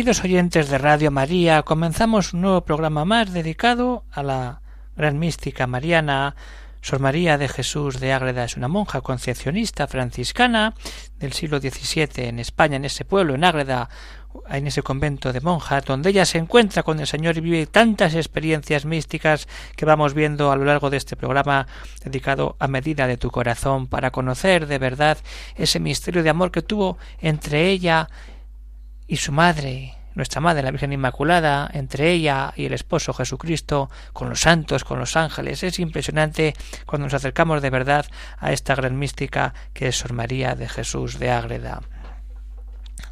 Queridos oyentes de Radio María, comenzamos un nuevo programa más dedicado a la gran mística mariana. Sor María de Jesús de Ágreda es una monja concepcionista franciscana del siglo XVII en España, en ese pueblo, en Ágreda, en ese convento de monjas, donde ella se encuentra con el Señor y vive tantas experiencias místicas que vamos viendo a lo largo de este programa dedicado a medida de tu corazón para conocer de verdad ese misterio de amor que tuvo entre ella y su madre, nuestra madre, la Virgen Inmaculada, entre ella y el esposo Jesucristo, con los santos, con los ángeles. Es impresionante cuando nos acercamos de verdad a esta gran mística que es Sor María de Jesús de Ágreda.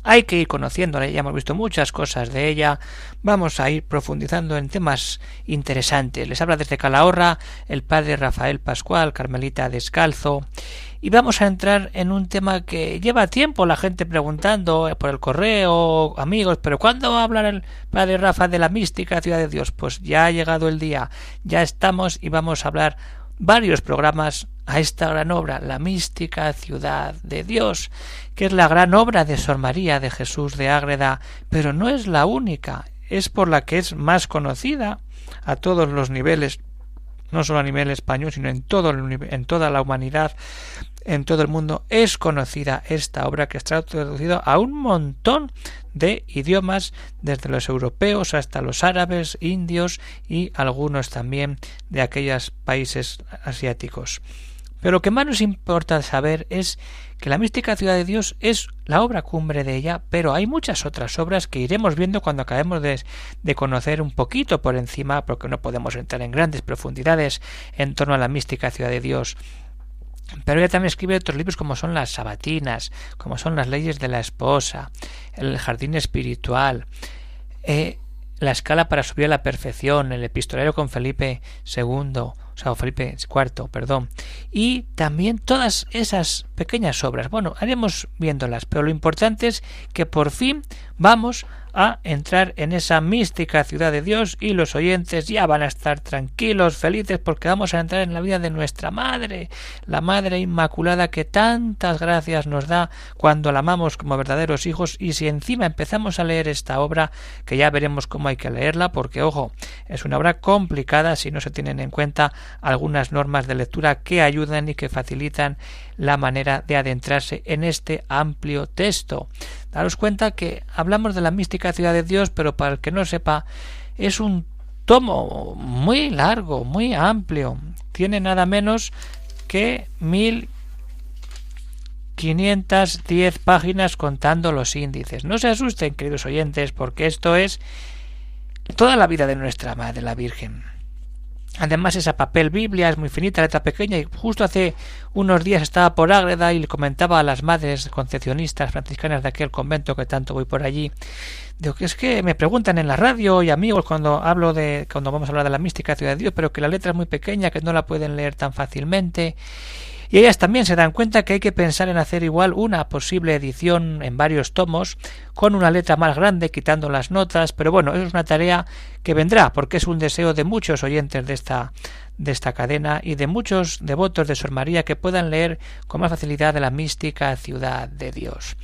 Hay que ir conociéndola, ya hemos visto muchas cosas de ella, vamos a ir profundizando en temas interesantes. Les habla desde Calahorra el padre Rafael Pascual, Carmelita Descalzo, y vamos a entrar en un tema que lleva tiempo la gente preguntando por el correo, amigos, pero ¿cuándo va a hablar el padre Rafa de la mística ciudad de Dios? Pues ya ha llegado el día, ya estamos y vamos a hablar varios programas a esta gran obra, la mística ciudad de Dios, que es la gran obra de Sor María de Jesús de Ágreda, pero no es la única, es por la que es más conocida a todos los niveles, no solo a nivel español, sino en, todo en toda la humanidad, en todo el mundo, es conocida esta obra que está traducida a un montón de idiomas, desde los europeos hasta los árabes, indios y algunos también de aquellos países asiáticos. Pero lo que más nos importa saber es que la mística ciudad de Dios es la obra cumbre de ella, pero hay muchas otras obras que iremos viendo cuando acabemos de, de, conocer un poquito por encima, porque no podemos entrar en grandes profundidades en torno a la mística ciudad de Dios. Pero ella también escribe otros libros como son las sabatinas, como son las leyes de la esposa, el jardín espiritual, eh, la escala para subir a la perfección, el epistolario con Felipe II, o sea, Felipe IV, perdón, y también todas esas pequeñas obras. Bueno, haremos viéndolas, pero lo importante es que por fin vamos a entrar en esa mística ciudad de Dios y los oyentes ya van a estar tranquilos, felices, porque vamos a entrar en la vida de nuestra Madre, la Madre Inmaculada que tantas gracias nos da cuando la amamos como verdaderos hijos. Y si encima empezamos a leer esta obra, que ya veremos cómo hay que leerla, porque ojo, es una obra complicada si no se tienen en cuenta algunas normas de lectura que ayudan y que facilitan la manera de adentrarse en este amplio texto. Daros cuenta que hablamos de la mística ciudad de Dios, pero para el que no sepa, es un tomo muy largo, muy amplio. Tiene nada menos que mil diez páginas contando los índices. No se asusten, queridos oyentes, porque esto es toda la vida de nuestra Madre, la Virgen. Además, esa papel Biblia es muy finita, letra pequeña, y justo hace unos días estaba por Ágreda y le comentaba a las madres concepcionistas franciscanas de aquel convento que tanto voy por allí. Digo que es que me preguntan en la radio y amigos cuando hablo de cuando vamos a hablar de la mística ciudad de Dios, pero que la letra es muy pequeña, que no la pueden leer tan fácilmente. Y ellas también se dan cuenta que hay que pensar en hacer igual una posible edición en varios tomos, con una letra más grande, quitando las notas, pero bueno, es una tarea que vendrá, porque es un deseo de muchos oyentes de esta de esta cadena y de muchos devotos de Sor María que puedan leer con más facilidad de la mística ciudad de Dios.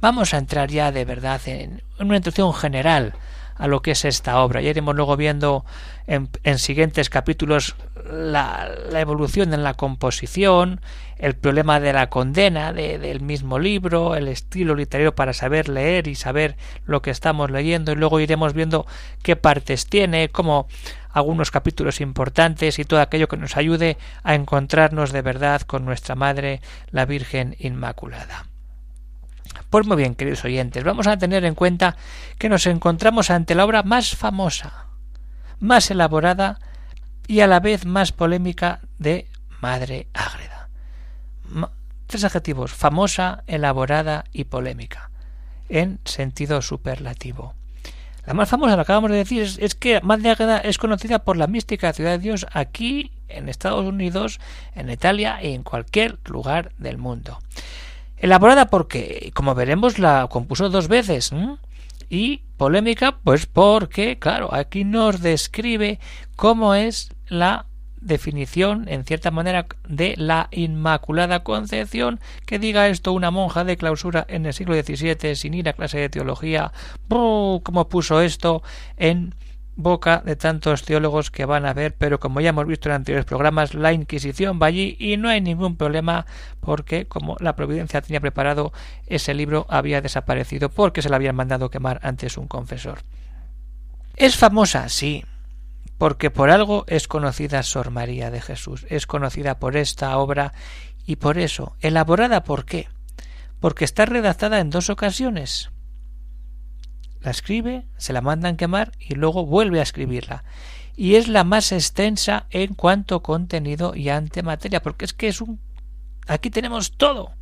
Vamos a entrar ya de verdad en una introducción general a lo que es esta obra. Ya iremos luego viendo en, siguientes capítulos la, evolución en la composición, el problema de la condena del mismo libro, el estilo literario para saber leer y saber lo que estamos leyendo, y luego iremos viendo qué partes tiene, como algunos capítulos importantes y todo aquello que nos ayude a encontrarnos de verdad con nuestra Madre, la Virgen Inmaculada. Pues muy bien, queridos oyentes, vamos a tener en cuenta que nos encontramos ante la obra más famosa, más elaborada y a la vez más polémica de Madre Ágreda. Tres adjetivos, famosa, elaborada y polémica, en sentido superlativo. La más famosa, lo acabamos de decir, es, que Madre Águeda es conocida por la mística ciudad de Dios aquí en Estados Unidos, en Italia y en cualquier lugar del mundo. Elaborada porque, como veremos, la compuso dos veces. Y polémica, pues porque, claro, aquí nos describe cómo es la definición, en cierta manera, de la Inmaculada Concepción, que diga esto una monja de clausura en el siglo XVII sin ir a clase de teología, como puso esto en boca de tantos teólogos que van a ver, pero como ya hemos visto en anteriores programas, la Inquisición va allí y no hay ningún problema porque como la Providencia tenía preparado ese libro había desaparecido porque se le habían mandado quemar antes un confesor. Es famosa, sí, porque por algo es conocida Sor María de Jesús, es conocida por esta obra y por eso, elaborada por qué? Porque está redactada en dos ocasiones la escribe, se la mandan quemar y luego vuelve a escribirla. Y es la más extensa en cuanto contenido y ante materia, porque es que es un... Aquí tenemos todo.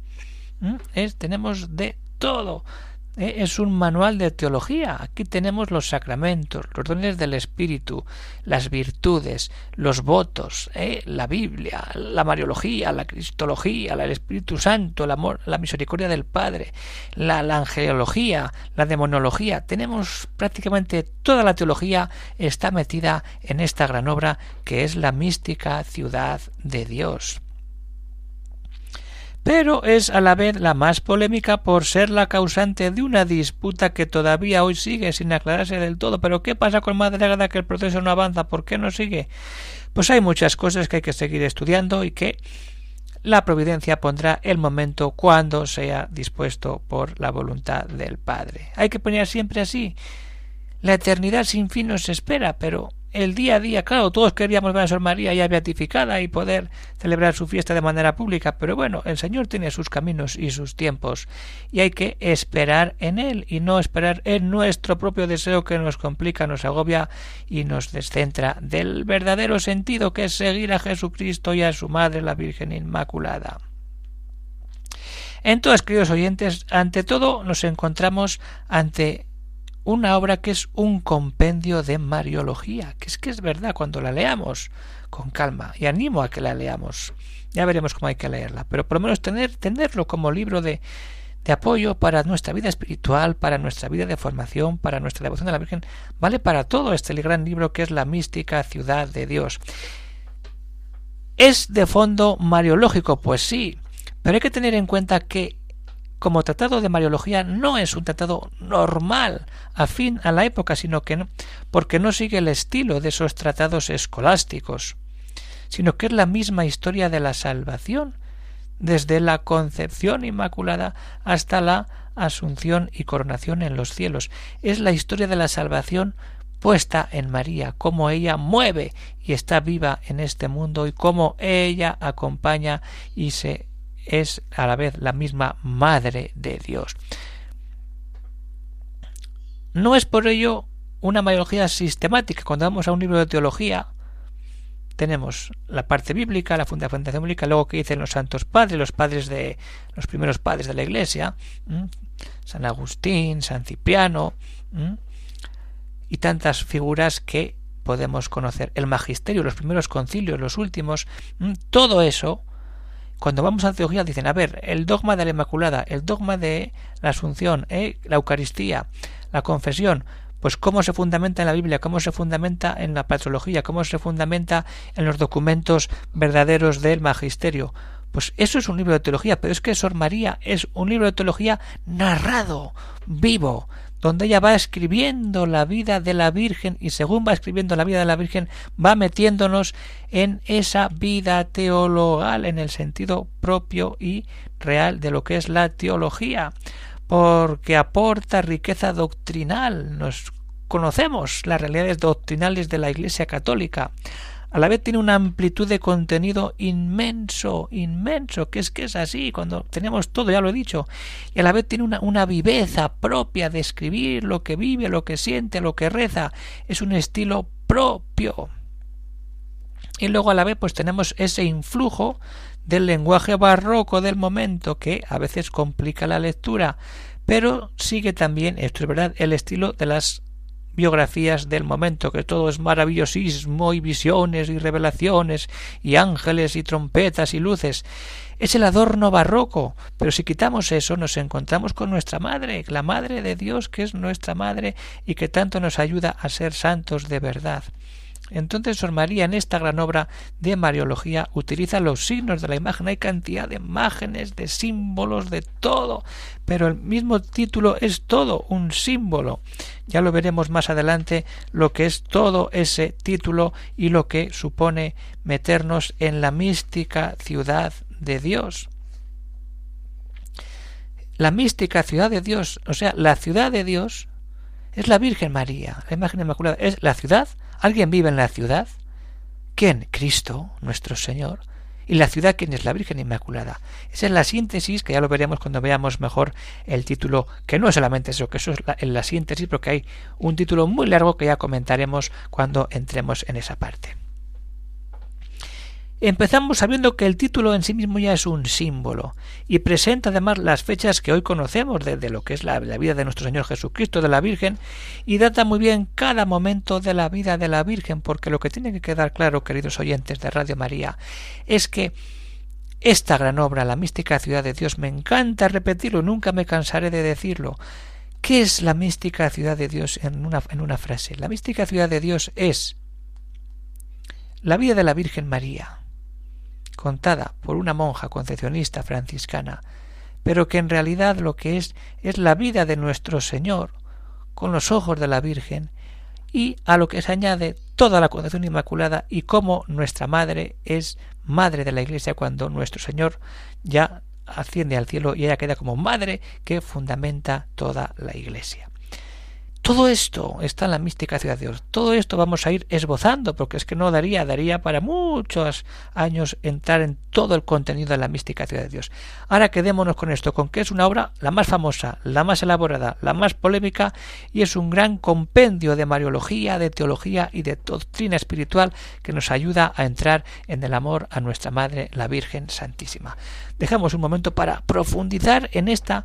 Es, tenemos de todo. ¿Eh? es un manual de teología. Aquí tenemos los sacramentos, los dones del Espíritu, las virtudes, los votos, ¿eh? la Biblia, la Mariología, la Cristología, el Espíritu Santo, el amor, la misericordia del Padre, la, la angelología, la demonología. Tenemos prácticamente toda la teología está metida en esta gran obra que es la mística ciudad de Dios pero es a la vez la más polémica por ser la causante de una disputa que todavía hoy sigue sin aclararse del todo. Pero ¿qué pasa con Madre Ágata que el proceso no avanza? ¿Por qué no sigue? Pues hay muchas cosas que hay que seguir estudiando y que la providencia pondrá el momento cuando sea dispuesto por la voluntad del Padre. Hay que poner siempre así. La eternidad sin fin nos espera, pero el día a día, claro, todos queríamos ver a Sor María ya beatificada y poder celebrar su fiesta de manera pública, pero bueno, el Señor tiene sus caminos y sus tiempos, y hay que esperar en Él y no esperar en nuestro propio deseo que nos complica, nos agobia y nos descentra del verdadero sentido que es seguir a Jesucristo y a su Madre, la Virgen Inmaculada. Entonces, queridos oyentes, ante todo nos encontramos ante una obra que es un compendio de Mariología, que es que es verdad cuando la leamos con calma, y animo a que la leamos. Ya veremos cómo hay que leerla, pero por lo menos tener, tenerlo como libro de, de apoyo para nuestra vida espiritual, para nuestra vida de formación, para nuestra devoción a la Virgen, vale para todo este gran libro que es la mística ciudad de Dios. ¿Es de fondo mariológico? Pues sí, pero hay que tener en cuenta que como tratado de Mariología no es un tratado normal, afín a la época, sino que no, porque no sigue el estilo de esos tratados escolásticos, sino que es la misma historia de la salvación, desde la concepción inmaculada hasta la asunción y coronación en los cielos. Es la historia de la salvación puesta en María, cómo ella mueve y está viva en este mundo y cómo ella acompaña y se es a la vez la misma Madre de Dios. No es por ello una mariología sistemática. Cuando vamos a un libro de teología, tenemos la parte bíblica, la fundación bíblica, luego que dicen los santos padres, los padres de los primeros padres de la Iglesia, San Agustín, San Cipriano, y tantas figuras que podemos conocer. El magisterio, los primeros concilios, los últimos, todo eso cuando vamos a la teología dicen, a ver, el dogma de la Inmaculada, el dogma de la Asunción, ¿eh? la Eucaristía, la confesión, pues cómo se fundamenta en la Biblia, cómo se fundamenta en la patrología, cómo se fundamenta en los documentos verdaderos del magisterio. Pues eso es un libro de teología, pero es que Sor María es un libro de teología narrado, vivo, donde ella va escribiendo la vida de la Virgen y según va escribiendo la vida de la Virgen va metiéndonos en esa vida teologal en el sentido propio y real de lo que es la teología, porque aporta riqueza doctrinal, nos conocemos las realidades doctrinales de la Iglesia católica, a la vez tiene una amplitud de contenido inmenso, inmenso, que es que es así, cuando tenemos todo, ya lo he dicho, y a la vez tiene una, una viveza propia de escribir lo que vive, lo que siente, lo que reza, es un estilo propio. Y luego a la vez pues tenemos ese influjo del lenguaje barroco del momento que a veces complica la lectura, pero sigue también, esto es verdad, el estilo de las biografías del momento, que todo es maravillosismo y visiones y revelaciones y ángeles y trompetas y luces. Es el adorno barroco, pero si quitamos eso nos encontramos con nuestra madre, la madre de Dios que es nuestra madre y que tanto nos ayuda a ser santos de verdad. Entonces Sor María en esta gran obra de Mariología utiliza los signos de la imagen. Hay cantidad de imágenes, de símbolos, de todo, pero el mismo título es todo un símbolo. Ya lo veremos más adelante lo que es todo ese título y lo que supone meternos en la mística ciudad de Dios. La mística ciudad de Dios, o sea, la ciudad de Dios es la Virgen María, la imagen inmaculada, es la ciudad ¿Alguien vive en la ciudad? ¿Quién? Cristo, nuestro Señor. ¿Y la ciudad quién es? La Virgen Inmaculada. Esa es la síntesis, que ya lo veremos cuando veamos mejor el título, que no es solamente eso, que eso es la, la síntesis, porque hay un título muy largo que ya comentaremos cuando entremos en esa parte. Empezamos sabiendo que el título en sí mismo ya es un símbolo y presenta además las fechas que hoy conocemos de, lo que es la, la, vida de nuestro Señor Jesucristo, de la Virgen, y data muy bien cada momento de la vida de la Virgen, porque lo que tiene que quedar claro, queridos oyentes de Radio María, es que esta gran obra, la mística ciudad de Dios, me encanta repetirlo, nunca me cansaré de decirlo. ¿Qué es la mística ciudad de Dios en una, en una frase? La mística ciudad de Dios es la vida de la Virgen María, contada por una monja concepcionista franciscana, pero que en realidad lo que es es la vida de nuestro Señor con los ojos de la Virgen y a lo que se añade toda la concepción inmaculada y cómo nuestra madre es madre de la Iglesia cuando nuestro Señor ya asciende al cielo y ella queda como madre que fundamenta toda la Iglesia. Todo esto está en la mística ciudad de Dios. Todo esto vamos a ir esbozando, porque es que no daría, daría para muchos años entrar en todo el contenido de la mística ciudad de Dios. Ahora quedémonos con esto, con que es una obra la más famosa, la más elaborada, la más polémica y es un gran compendio de mariología, de teología y de doctrina espiritual que nos ayuda a entrar en el amor a nuestra Madre, la Virgen Santísima. Dejamos un momento para profundizar en esta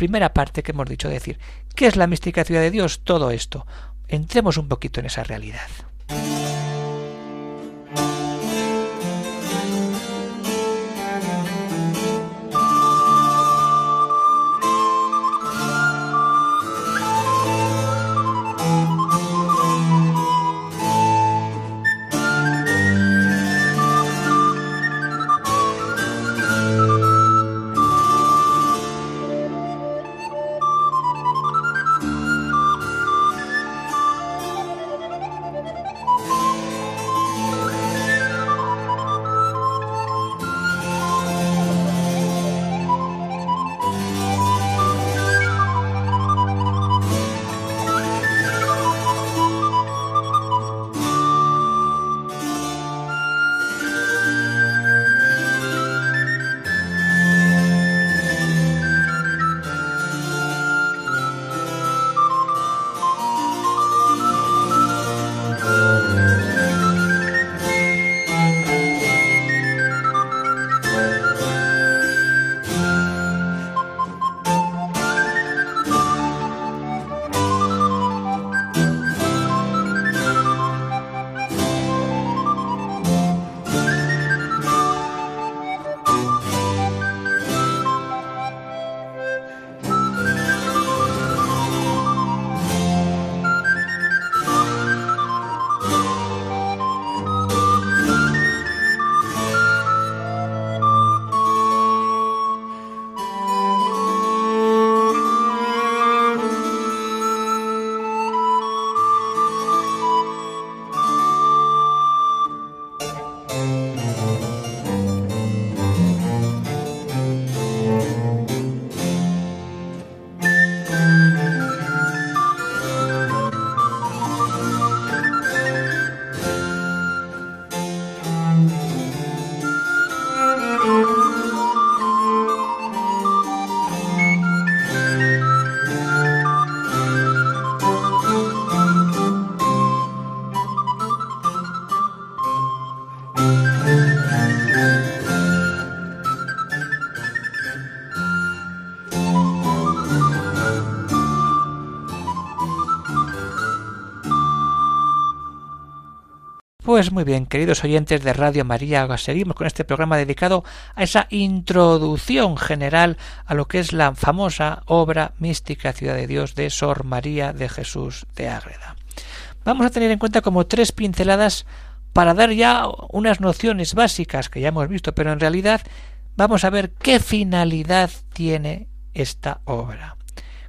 primera parte que hemos dicho, decir, ¿qué es la mística ciudad de Dios? Todo esto. Entremos un poquito en esa realidad. Pues muy bien, queridos oyentes de Radio María, seguimos con este programa dedicado a esa introducción general a lo que es la famosa obra mística Ciudad de Dios de Sor María de Jesús de Ágreda. Vamos a tener en cuenta como tres pinceladas para dar ya unas nociones básicas que ya hemos visto, pero en realidad vamos a ver qué finalidad tiene esta obra,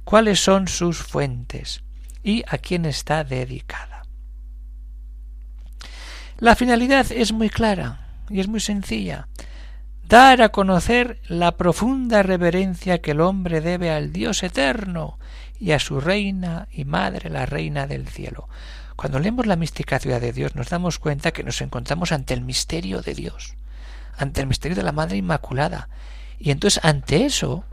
cuáles son sus fuentes y a quién está dedicada. La finalidad es muy clara y es muy sencilla. Dar a conocer la profunda reverencia que el hombre debe al Dios eterno y a su reina y madre, la reina del cielo. Cuando leemos la mística ciudad de Dios nos damos cuenta que nos encontramos ante el misterio de Dios, ante el misterio de la Madre Inmaculada. Y entonces ante eso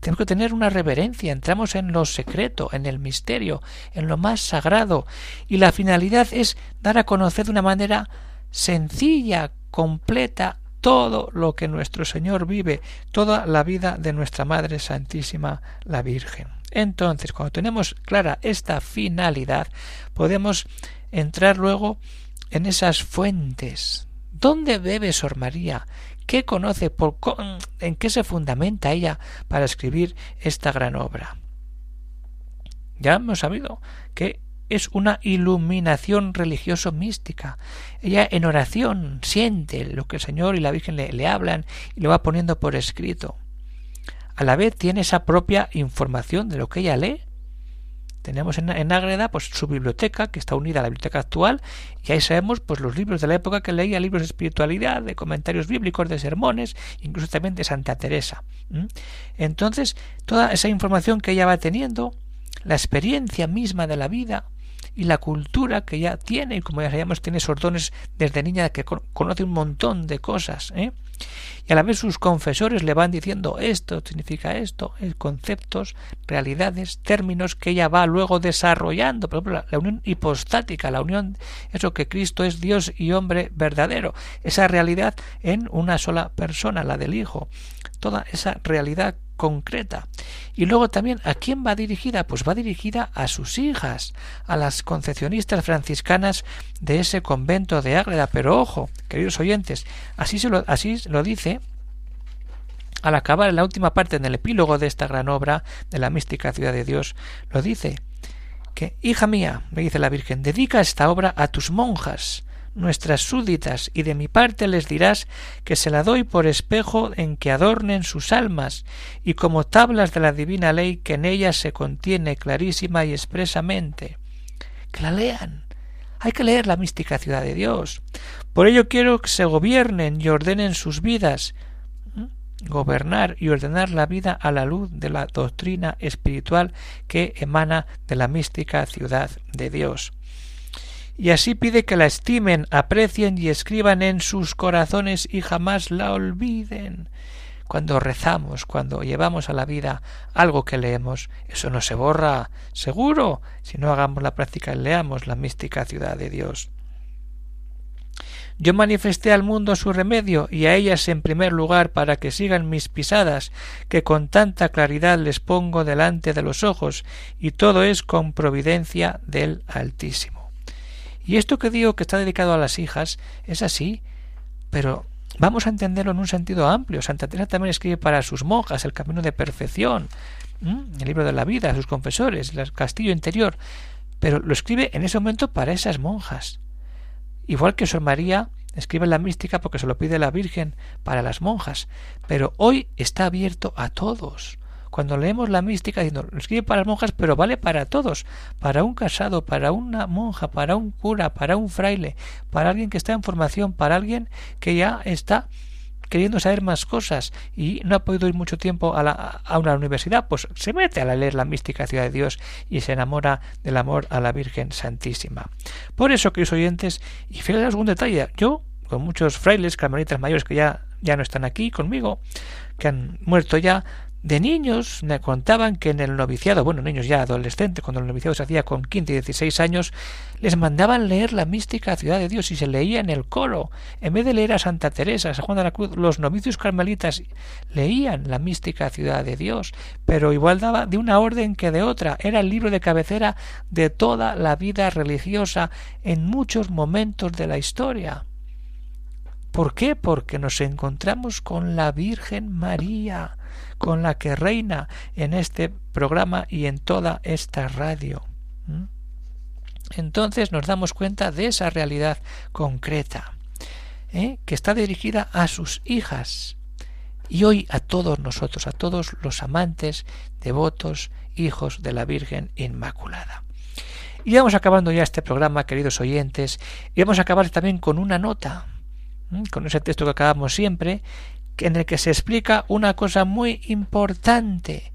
tenemos que tener una reverencia, entramos en lo secreto, en el misterio, en lo más sagrado, y la finalidad es dar a conocer de una manera sencilla, completa, todo lo que nuestro Señor vive, toda la vida de nuestra Madre Santísima, la Virgen. Entonces, cuando tenemos clara esta finalidad, podemos entrar luego en esas fuentes. ¿Dónde bebe Sor María? ¿Qué conoce? Por, ¿En qué se fundamenta ella para escribir esta gran obra? Ya hemos sabido que es una iluminación religioso mística. Ella en oración siente lo que el Señor y la Virgen le, le hablan y lo va poniendo por escrito a la vez tiene esa propia información de lo que ella lee. Tenemos en, en Ágreda pues su biblioteca, que está unida a la biblioteca actual, y ahí sabemos pues los libros de la época que leía, libros de espiritualidad, de comentarios bíblicos, de sermones, incluso también de Santa Teresa. Entonces, toda esa información que ella va teniendo, la experiencia misma de la vida, y la cultura que ya tiene, y como ya sabemos, tiene esos dones desde niña que conoce un montón de cosas, ¿eh? Y a la vez sus confesores le van diciendo esto significa esto, eh, conceptos, realidades, términos que ella va luego desarrollando, por ejemplo, la, unión hipostática, la unión, eso que Cristo es Dios y hombre verdadero, esa realidad en una sola persona, la del Hijo, toda esa realidad concreta. Y luego también, ¿a quién va dirigida? Pues va dirigida a sus hijas, a las concepcionistas franciscanas de ese convento de Ágreda. Pero ojo, queridos oyentes, así, lo, así lo dice al acabar en la última parte en el epílogo de esta gran obra de la mística ciudad de Dios, lo dice que, hija mía, me dice la Virgen, dedica esta obra a tus monjas, nuestras súditas, y de mi parte les dirás que se la doy por espejo en que adornen sus almas, y como tablas de la divina ley que en ellas se contiene clarísima y expresamente. Que la lean. Hay que leer la mística ciudad de Dios. Por ello quiero que se gobiernen y ordenen sus vidas, gobernar y ordenar la vida a la luz de la doctrina espiritual que emana de la mística ciudad de Dios y así pide que la estimen, aprecien y escriban en sus corazones y jamás la olviden. Cuando rezamos, cuando llevamos a la vida algo que leemos, eso no se borra, seguro, si no hagamos la práctica y leamos la mística ciudad de Dios. Yo manifesté al mundo su remedio y a ellas en primer lugar para que sigan mis pisadas, que con tanta claridad les pongo delante de los ojos, y todo es con providencia del Altísimo. Y esto que digo que está dedicado a las hijas es así, pero vamos a entenderlo en un sentido amplio. Santa Teresa también escribe para sus monjas el camino de perfección, el libro de la vida, sus confesores, el castillo interior, pero lo escribe en ese momento para esas monjas. Igual que Sor María escribe la mística porque se lo pide la Virgen para las monjas, pero hoy está abierto a todos. Cuando leemos la mística, diciendo, escribe para las monjas, pero vale para todos, para un casado, para una monja, para un cura, para un fraile, para alguien que está en formación, para alguien que ya está queriendo saber más cosas y no ha podido ir mucho tiempo a, la, a una universidad, pues se mete a leer la mística ciudad de Dios y se enamora del amor a la Virgen Santísima. Por eso, queridos oyentes, y fíjense algún detalle, yo, con muchos frailes, carmelitas mayores que ya, ya no están aquí conmigo, que han muerto ya, De niños me contaban que en el noviciado, bueno, niños ya adolescentes, cuando el noviciado se hacía con 15 y 16 años, les mandaban leer la mística Ciudad de Dios y se leía en el coro. En vez de leer a Santa Teresa, a San Juan de la Cruz, los novicios carmelitas leían la mística Ciudad de Dios, pero igual daba de una orden que de otra. Era el libro de cabecera de toda la vida religiosa en muchos momentos de la historia. ¿Por qué? Porque nos encontramos con la Virgen María con la que reina en este programa y en toda esta radio. Entonces nos damos cuenta de esa realidad concreta, ¿eh? que está dirigida a sus hijas y hoy a todos nosotros, a todos los amantes, devotos, hijos de la Virgen Inmaculada. Y vamos acabando ya este programa, queridos oyentes, y vamos a acabar también con una nota, con ese texto que acabamos siempre, en el que se explica una cosa muy importante,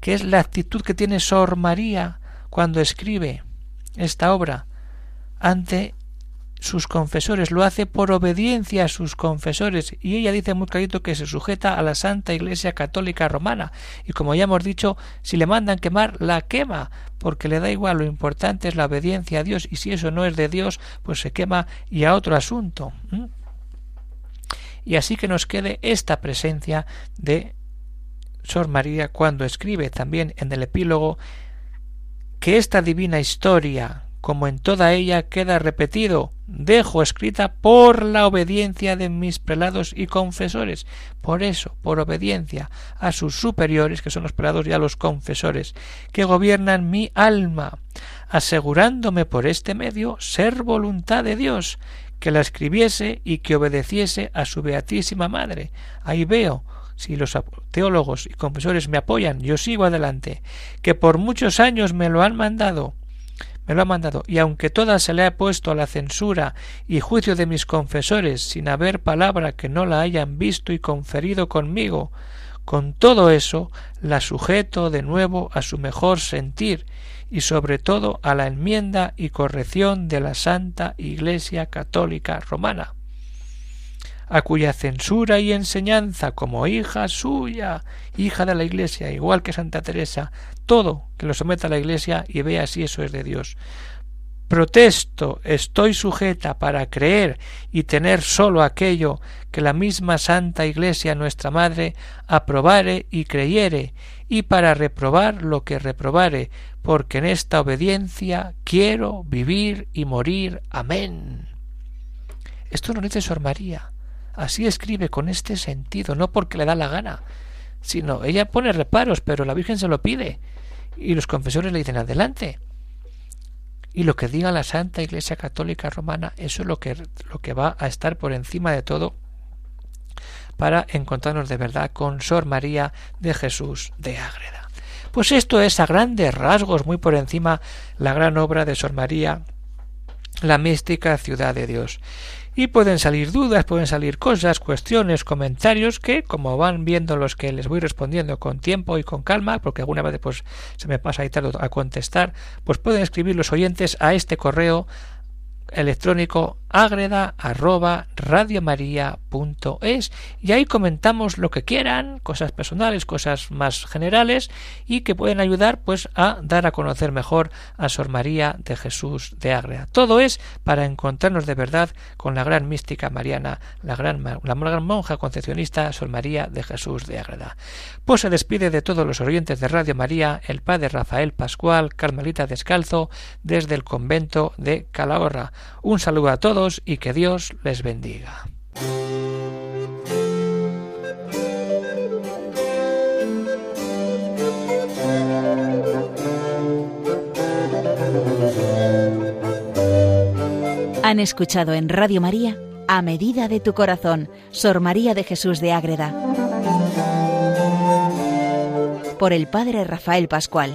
que es la actitud que tiene Sor María cuando escribe esta obra ante sus confesores, lo hace por obediencia a sus confesores, y ella dice muy clarito que se sujeta a la Santa Iglesia Católica Romana, y como ya hemos dicho, si le mandan quemar, la quema, porque le da igual, lo importante es la obediencia a Dios, y si eso no es de Dios, pues se quema y a otro asunto y así que nos quede esta presencia de Sor María cuando escribe también en el epílogo que esta divina historia, como en toda ella queda repetido, dejo escrita por la obediencia de mis prelados y confesores. Por eso, por obediencia a sus superiores, que son los prelados y a los confesores, que gobiernan mi alma, asegurándome por este medio ser voluntad de Dios, que la escribiese y que obedeciese a su Beatísima Madre. Ahí veo, si los teólogos y confesores me apoyan, yo sigo adelante, que por muchos años me lo han mandado, me lo han mandado, y aunque toda se le ha puesto a la censura y juicio de mis confesores, sin haber palabra que no la hayan visto y conferido conmigo, con todo eso la sujeto de nuevo a su mejor sentir y sobre todo a la enmienda y corrección de la Santa Iglesia Católica Romana, a cuya censura y enseñanza como hija suya, hija de la Iglesia, igual que Santa Teresa, todo que lo someta a la Iglesia y vea si eso es de Dios. Protesto, estoy sujeta para creer y tener sólo aquello que la misma Santa Iglesia nuestra Madre aprobare y creyere, y para reprobar lo que reprobare, porque en esta obediencia quiero vivir y morir. Amén. Esto no dice Sor María. Así escribe con este sentido, no porque le da la gana, sino ella pone reparos, pero la Virgen se lo pide. Y los confesores le dicen adelante. Y lo que diga la Santa Iglesia Católica Romana, eso es lo que, lo que va a estar por encima de todo para encontrarnos de verdad con Sor María de Jesús de Ágreda. Pues esto es a grandes rasgos, muy por encima, la gran obra de Sor María, la mística ciudad de Dios. Y pueden salir dudas, pueden salir cosas, cuestiones, comentarios que, como van viendo los que les voy respondiendo con tiempo y con calma, porque alguna vez pues se me pasa ahí tarde a contestar, pues pueden escribir los oyentes a este correo electrónico agreda arroba radiomaria.es y ahí comentamos lo que quieran, cosas personales, cosas más generales y que pueden ayudar pues a dar a conocer mejor a Sor María de Jesús de Ágreda. Todo es para encontrarnos de verdad con la gran mística mariana, la gran, la gran monja concepcionista Sor María de Jesús de Ágreda. Pues se despide de todos los oyentes de Radio María el padre Rafael Pascual, Carmelita Descalzo, desde el convento de Calahorra. Un saludo a y que Dios les bendiga. Han escuchado en Radio María A Medida de tu Corazón, Sor María de Jesús de Ágreda, por el Padre Rafael Pascual.